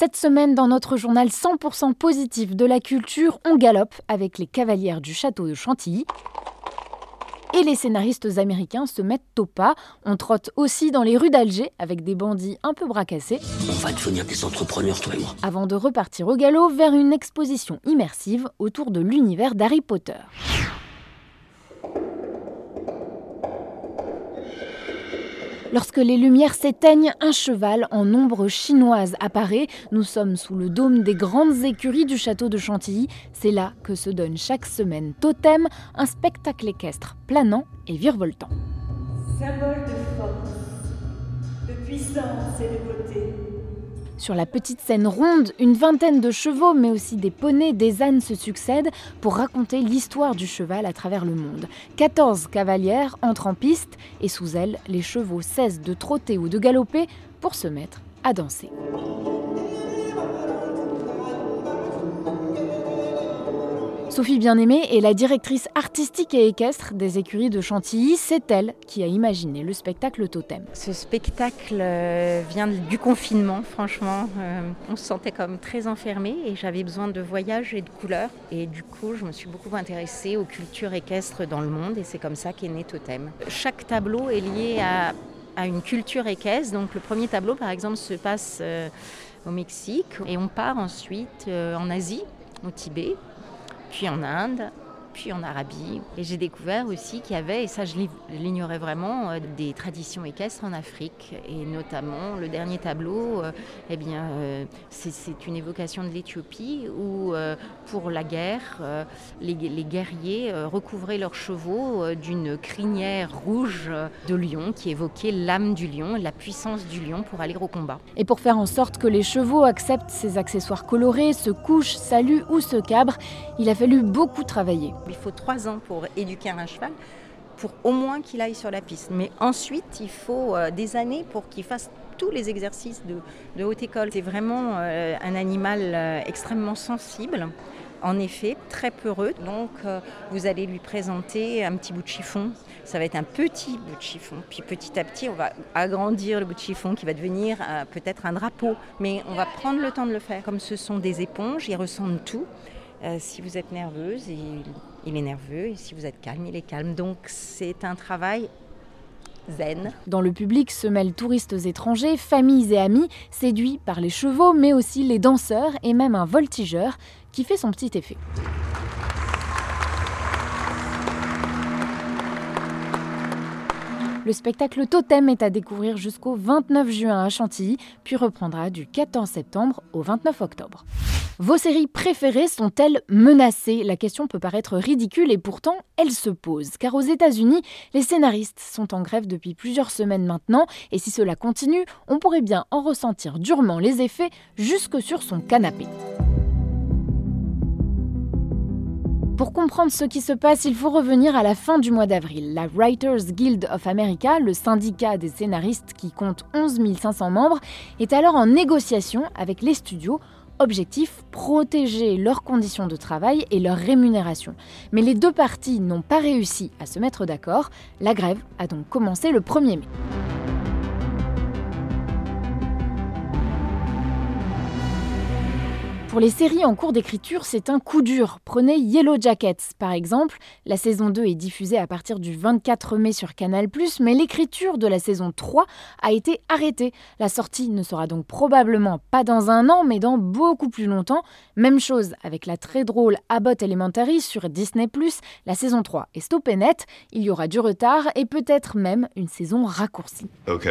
Cette semaine, dans notre journal 100% positif de la culture, on galope avec les cavalières du château de Chantilly. Et les scénaristes américains se mettent au pas. On trotte aussi dans les rues d'Alger avec des bandits un peu bracassés. On va devenir des entrepreneurs, toi et moi. Avant de repartir au galop vers une exposition immersive autour de l'univers d'Harry Potter. Lorsque les lumières s'éteignent, un cheval en ombre chinoise apparaît. Nous sommes sous le dôme des grandes écuries du château de Chantilly. C'est là que se donne chaque semaine Totem, un spectacle équestre planant et virevoltant. Symbole de force, de puissance et de beauté. Sur la petite scène ronde, une vingtaine de chevaux, mais aussi des poneys, des ânes se succèdent pour raconter l'histoire du cheval à travers le monde. 14 cavalières entrent en piste et sous elles, les chevaux cessent de trotter ou de galoper pour se mettre à danser. Sophie Bien-Aimée est la directrice artistique et équestre des écuries de Chantilly. C'est elle qui a imaginé le spectacle Totem. Ce spectacle euh, vient du confinement, franchement. Euh, on se sentait comme très enfermé et j'avais besoin de voyages et de couleurs. Et du coup, je me suis beaucoup intéressée aux cultures équestres dans le monde et c'est comme ça qu'est né Totem. Chaque tableau est lié à, une culture équestre. Donc le premier tableau, par exemple, se passe euh, au Mexique et on part ensuite en Asie, au Tibet puis en Inde, puis en Arabie. Et j'ai découvert aussi qu'il y avait, et ça je l'ignorais vraiment, euh, des traditions équestres en Afrique. Et notamment le dernier tableau, euh, eh bien, euh, c'est une évocation de l'Éthiopie où pour la guerre, les, guerriers recouvraient leurs chevaux d'une crinière rouge de lion qui évoquait l'âme du lion, la puissance du lion pour aller au combat. Et pour faire en sorte que les chevaux acceptent ces accessoires colorés, se couchent, saluent ou se cabrent, il a fallu beaucoup travailler. Il faut trois ans pour éduquer un cheval, pour au moins qu'il aille sur la piste. Mais ensuite, il faut euh, des années pour qu'il fasse tous les exercices de, haute école. C'est vraiment euh, un animal euh, extrêmement sensible. En effet, très peureux. Donc, vous allez lui présenter un petit bout de chiffon. Ça va être un petit bout de chiffon. Puis petit à petit, on va agrandir le bout de chiffon qui va devenir peut-être un drapeau. Mais on va prendre le temps de le faire. Comme ce sont des éponges, ils ressentent tout. Si vous êtes nerveuse, il, est nerveux, et si vous êtes calme, il est calme. Donc c'est un travail zen. Dans le public se mêlent touristes étrangers, familles et amis, séduits par les chevaux, mais aussi les danseurs et même un voltigeur qui fait son petit effet. Le spectacle Totem est à découvrir jusqu'au 29 juin à Chantilly, puis reprendra du 14 septembre au 29 octobre. Vos séries préférées sont-elles menacées? La question peut paraître ridicule et pourtant elle se pose. Car aux États-Unis, les scénaristes sont en grève depuis plusieurs semaines maintenant et si cela continue, on pourrait bien en ressentir durement les effets jusque sur son canapé. Pour comprendre ce qui se passe, il faut revenir à la fin du mois d'avril. La Writers Guild of America, le syndicat des scénaristes qui compte 11 500 membres, est alors en négociation avec les studios Objectif, protéger leurs conditions de travail et leur rémunération. Mais les deux parties n'ont pas réussi à se mettre d'accord. La grève a donc commencé le 1er mai. Pour les séries en cours d'écriture, c'est un coup dur. Prenez Yellow Jackets, par exemple. La saison 2 est diffusée à partir du 24 mai sur Canal+, mais l'écriture de la saison 3 a été arrêtée. La sortie ne sera donc probablement pas dans un an, mais dans beaucoup plus longtemps. Même chose avec la très drôle Abbott Elementary sur Disney+. La saison 3 est stoppée net, il y aura du retard et peut-être même une saison raccourcie. Ok.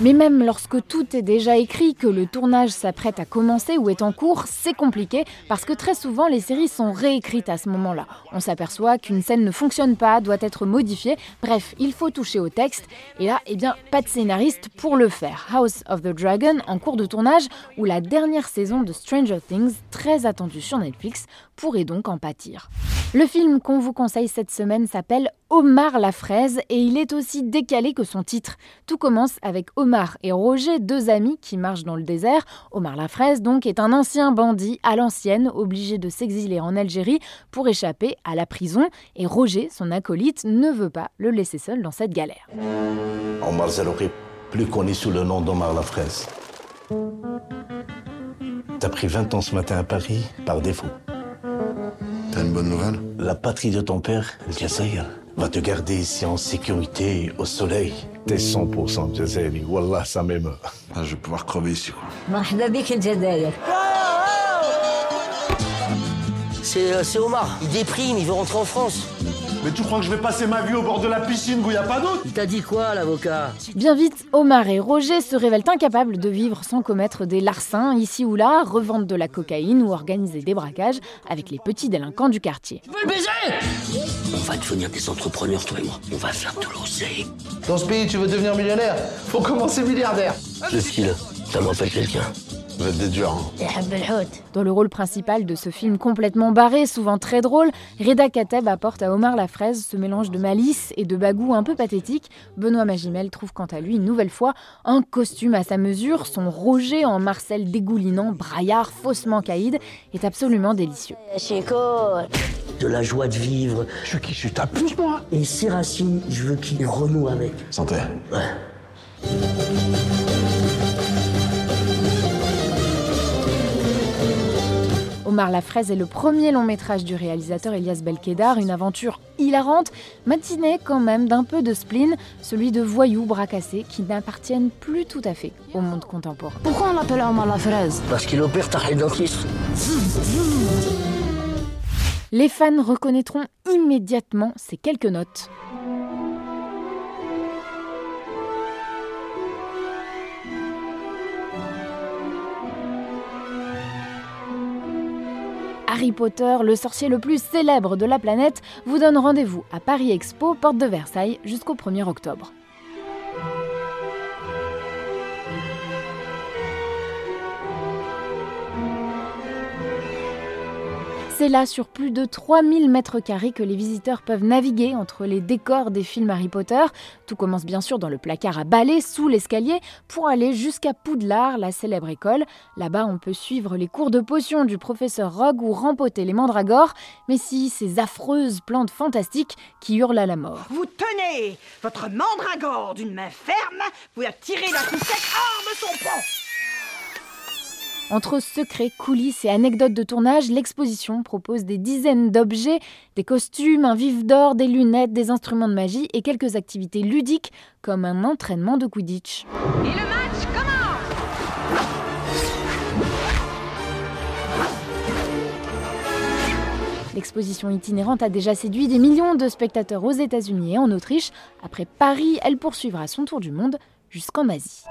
Mais même lorsque tout est déjà écrit, que le tournage s'apprête à commencer ou est en cours, c'est compliqué parce que très souvent les séries sont réécrites à ce moment-là. On s'aperçoit qu'une scène ne fonctionne pas, doit être modifiée. Bref, il faut toucher au texte. Et là, eh bien, pas de scénariste pour le faire. House of the Dragon, en cours de tournage, ou la dernière saison de Stranger Things, très attendue sur Netflix, pourrait donc en pâtir. Le film qu'on vous conseille cette semaine s'appelle Omar la fraise et il est aussi décalé que son titre. Tout commence avec Omar et Roger, deux amis qui marchent dans le désert. Omar la fraise donc est un ancien bandit à l'ancienne, obligé de s'exiler en Algérie pour échapper à la prison et Roger, son acolyte, ne veut pas le laisser seul dans cette galère. Omar Zerouki, plus connu sous le nom d'Omar la fraise. T'as pris 20 ans ce matin à Paris par défaut. T'as une bonne nouvelle? La patrie de ton père, le va te garder ici en sécurité, au soleil. T'es 100% Jazairi. Wallah, ça m'émeut. ah, Je vais pouvoir crever ici, quoi. C'est euh, c'est Omar. Il déprime, il veut rentrer en France. Mais tu crois que je vais passer ma vie au bord de la piscine où il n'y a pas d'eau Il t'a dit quoi, l'avocat? Bien vite, Omar et Roger se révèlent incapables de vivre sans commettre des larcins ici ou là, revendre de la cocaïne ou organiser des braquages avec les petits délinquants du quartier. Tu veux le baiser? Va devenir des entrepreneurs, toi et moi. On va faire de l'oseille. Dans ce pays, tu veux devenir millionnaire Faut commencer milliardaire. Le style, ça me rappelle quelqu'un. Vous êtes des durs, hein. Dans le rôle principal de ce film complètement barré, souvent très drôle, Reda Kateb apporte à Omar la fraise ce mélange de malice et de bagou un peu pathétique. Benoît Magimel trouve quant à lui une nouvelle fois un costume à sa mesure. Son Roger en Marcel dégoulinant, braillard, faussement caïd est absolument délicieux. De la joie de vivre. Je suis qui Je suis ta puce, moi Et ces racines, je veux qu'il renoue avec. Santé. Ouais. Omar la fraise est le premier long métrage du réalisateur Elias Belkedar, une aventure hilarante, matinée quand même d'un peu de spleen, celui de voyous bracassés qui n'appartiennent plus tout à fait au monde contemporain. Pourquoi on l'appelle Omar la fraise Parce qu'il opère ta dentiste. Les fans reconnaîtront immédiatement ces quelques notes. Harry Potter, le sorcier le plus célèbre de la planète, vous donne rendez-vous à Paris Expo, porte de Versailles, jusqu'au 1er octobre. C'est là, sur plus de 3000 mètres carrés, que les visiteurs peuvent naviguer entre les décors des films Harry Potter. Tout commence bien sûr dans le placard à balai, sous l'escalier, pour aller jusqu'à Poudlard, la célèbre école. Là-bas, on peut suivre les cours de potions du professeur Rogue ou rempoter les mandragores, mais si ces affreuses plantes fantastiques qui hurlent à la mort. Vous tenez votre mandragore d'une main ferme, vous la tirez d'un coup hors de son pont. Entre secrets, coulisses et anecdotes de tournage, l'exposition propose des dizaines d'objets, des costumes, un vif d'or, des lunettes, des instruments de magie et quelques activités ludiques comme un entraînement de Quidditch. Et le match commence L'exposition itinérante a déjà séduit des millions de spectateurs aux États-Unis et en Autriche. Après Paris, elle poursuivra son tour du monde jusqu'en Asie.